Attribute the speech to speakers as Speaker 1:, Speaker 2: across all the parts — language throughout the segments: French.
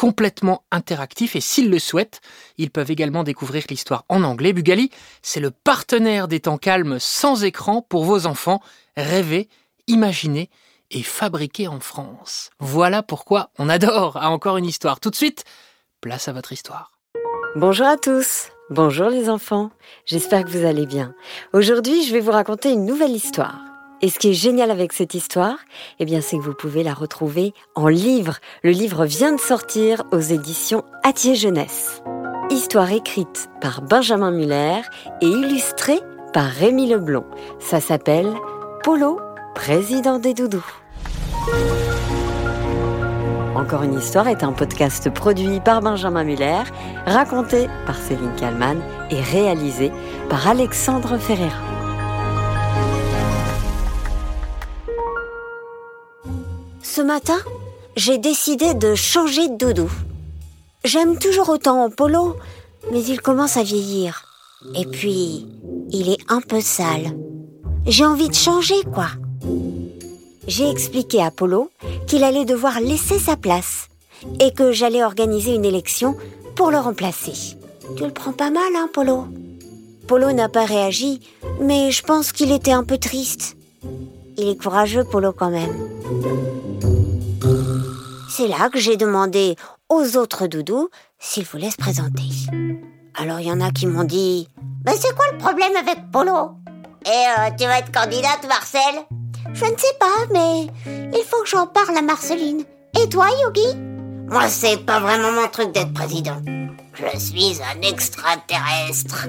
Speaker 1: complètement interactifs et s'ils le souhaitent, ils peuvent également découvrir l'histoire en anglais. Bugali, c'est le partenaire des temps calmes sans écran pour vos enfants. Rêver, imaginer et fabriquer en France. Voilà pourquoi on adore à encore une histoire. Tout de suite, place à votre histoire.
Speaker 2: Bonjour à tous. Bonjour les enfants. J'espère que vous allez bien. Aujourd'hui, je vais vous raconter une nouvelle histoire. Et ce qui est génial avec cette histoire, eh bien, c'est que vous pouvez la retrouver en livre. Le livre vient de sortir aux éditions Atier Jeunesse. Histoire écrite par Benjamin Muller et illustrée par Rémi Leblond. Ça s'appelle Polo, président des doudous. Encore une histoire est un podcast produit par Benjamin Muller, raconté par Céline Kallmann et réalisé par Alexandre Ferreira.
Speaker 3: Ce matin, j'ai décidé de changer de doudou. J'aime toujours autant Polo, mais il commence à vieillir. Et puis, il est un peu sale. J'ai envie de changer, quoi. J'ai expliqué à Polo qu'il allait devoir laisser sa place et que j'allais organiser une élection pour le remplacer. Tu le prends pas mal, hein, Polo? Polo n'a pas réagi, mais je pense qu'il était un peu triste. Il est courageux, Polo, quand même. C'est là que j'ai demandé aux autres doudous s'ils voulaient se présenter. Alors il y en a qui m'ont dit
Speaker 4: Mais c'est quoi le problème avec Polo? Et euh, tu vas être candidate, Marcel?
Speaker 3: Je ne sais pas, mais il faut que j'en parle à Marceline. Et toi, Yogi?
Speaker 4: Moi, c'est pas vraiment mon truc d'être président. Je suis un extraterrestre.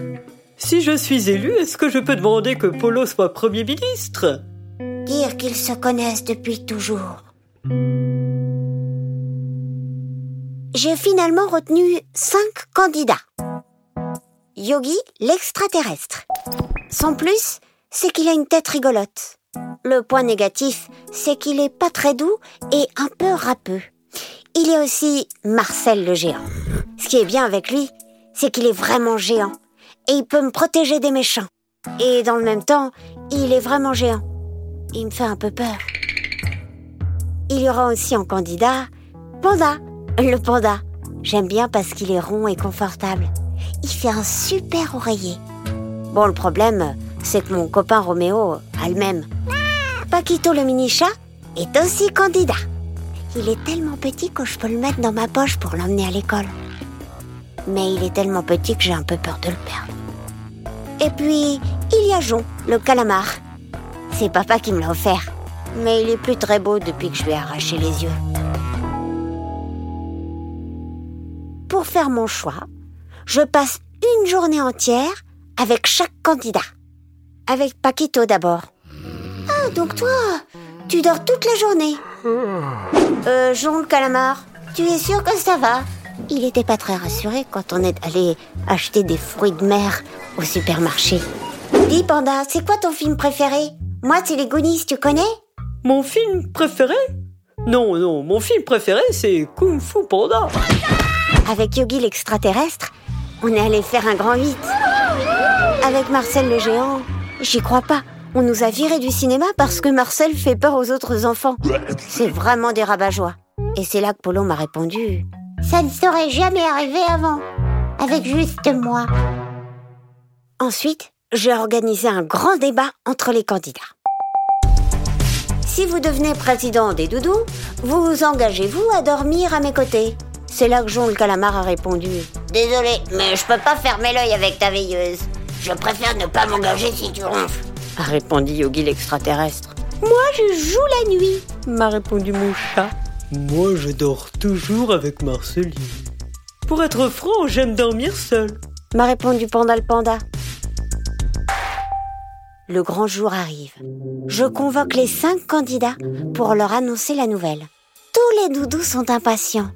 Speaker 5: Si je suis élu, est-ce que je peux demander que Polo soit Premier ministre?
Speaker 3: Dire qu'ils se connaissent depuis toujours. J'ai finalement retenu cinq candidats. Yogi, l'extraterrestre. Son plus, c'est qu'il a une tête rigolote. Le point négatif, c'est qu'il est pas très doux et un peu râpeux. Il est aussi Marcel le géant. Ce qui est bien avec lui, c'est qu'il est vraiment géant et il peut me protéger des méchants. Et dans le même temps, il est vraiment géant. Il me fait un peu peur. Il y aura aussi en candidat Panda, le panda. J'aime bien parce qu'il est rond et confortable. Il fait un super oreiller. Bon, le problème, c'est que mon copain Roméo a le même. Paquito le mini-chat est aussi candidat. Il est tellement petit que je peux le mettre dans ma poche pour l'emmener à l'école. Mais il est tellement petit que j'ai un peu peur de le perdre. Et puis, il y a Jon, le calamar. C'est papa qui me l'a offert. Mais il est plus très beau depuis que je lui ai arraché les yeux. Pour faire mon choix, je passe une journée entière avec chaque candidat. Avec Paquito d'abord. Ah, donc toi, tu dors toute la journée. Euh, Jean le calamar, tu es sûr que ça va? Il était pas très rassuré quand on est allé acheter des fruits de mer au supermarché. Dis Panda, c'est quoi ton film préféré? Moi, c'est les Goonies, tu connais?
Speaker 5: Mon film préféré? Non, non, mon film préféré, c'est Kung Fu Panda.
Speaker 3: Avec Yogi l'extraterrestre, on est allé faire un grand 8. Avec Marcel le géant, j'y crois pas. On nous a virés du cinéma parce que Marcel fait peur aux autres enfants. C'est vraiment des rabat-joie. Et c'est là que Polo m'a répondu Ça ne serait jamais arrivé avant, avec juste moi. Ensuite, j'ai organisé un grand débat entre les candidats. Si vous devenez président des doudous, vous engagez-vous à dormir à mes côtés? C'est là que Jean le calamar a répondu
Speaker 4: Désolé, mais je peux pas fermer l'œil avec ta veilleuse. Je préfère ne pas m'engager si tu ronfles.
Speaker 2: a répondu Yogi l'extraterrestre.
Speaker 3: Moi, je joue la nuit.
Speaker 2: m'a répondu mon chat.
Speaker 5: Moi, je dors toujours avec Marceline. Pour être franc, j'aime dormir seul.
Speaker 3: M'a répondu Panda le panda. Le grand jour arrive. Je convoque les cinq candidats pour leur annoncer la nouvelle. Tous les doudous sont impatients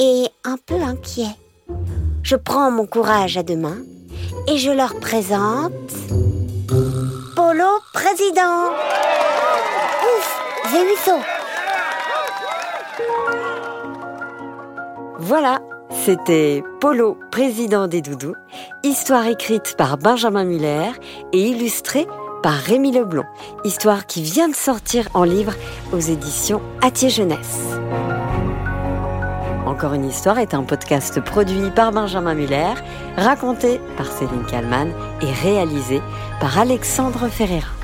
Speaker 3: et un peu inquiets. Je prends mon courage à deux mains et je leur présente Polo président. Ouf, saut.
Speaker 2: Voilà, c'était Polo, président des doudous, histoire écrite par Benjamin Muller et illustrée par Rémi Leblond, histoire qui vient de sortir en livre aux éditions Atier Jeunesse. Encore une histoire est un podcast produit par Benjamin Muller, raconté par Céline Kallmann et réalisé par Alexandre Ferreira.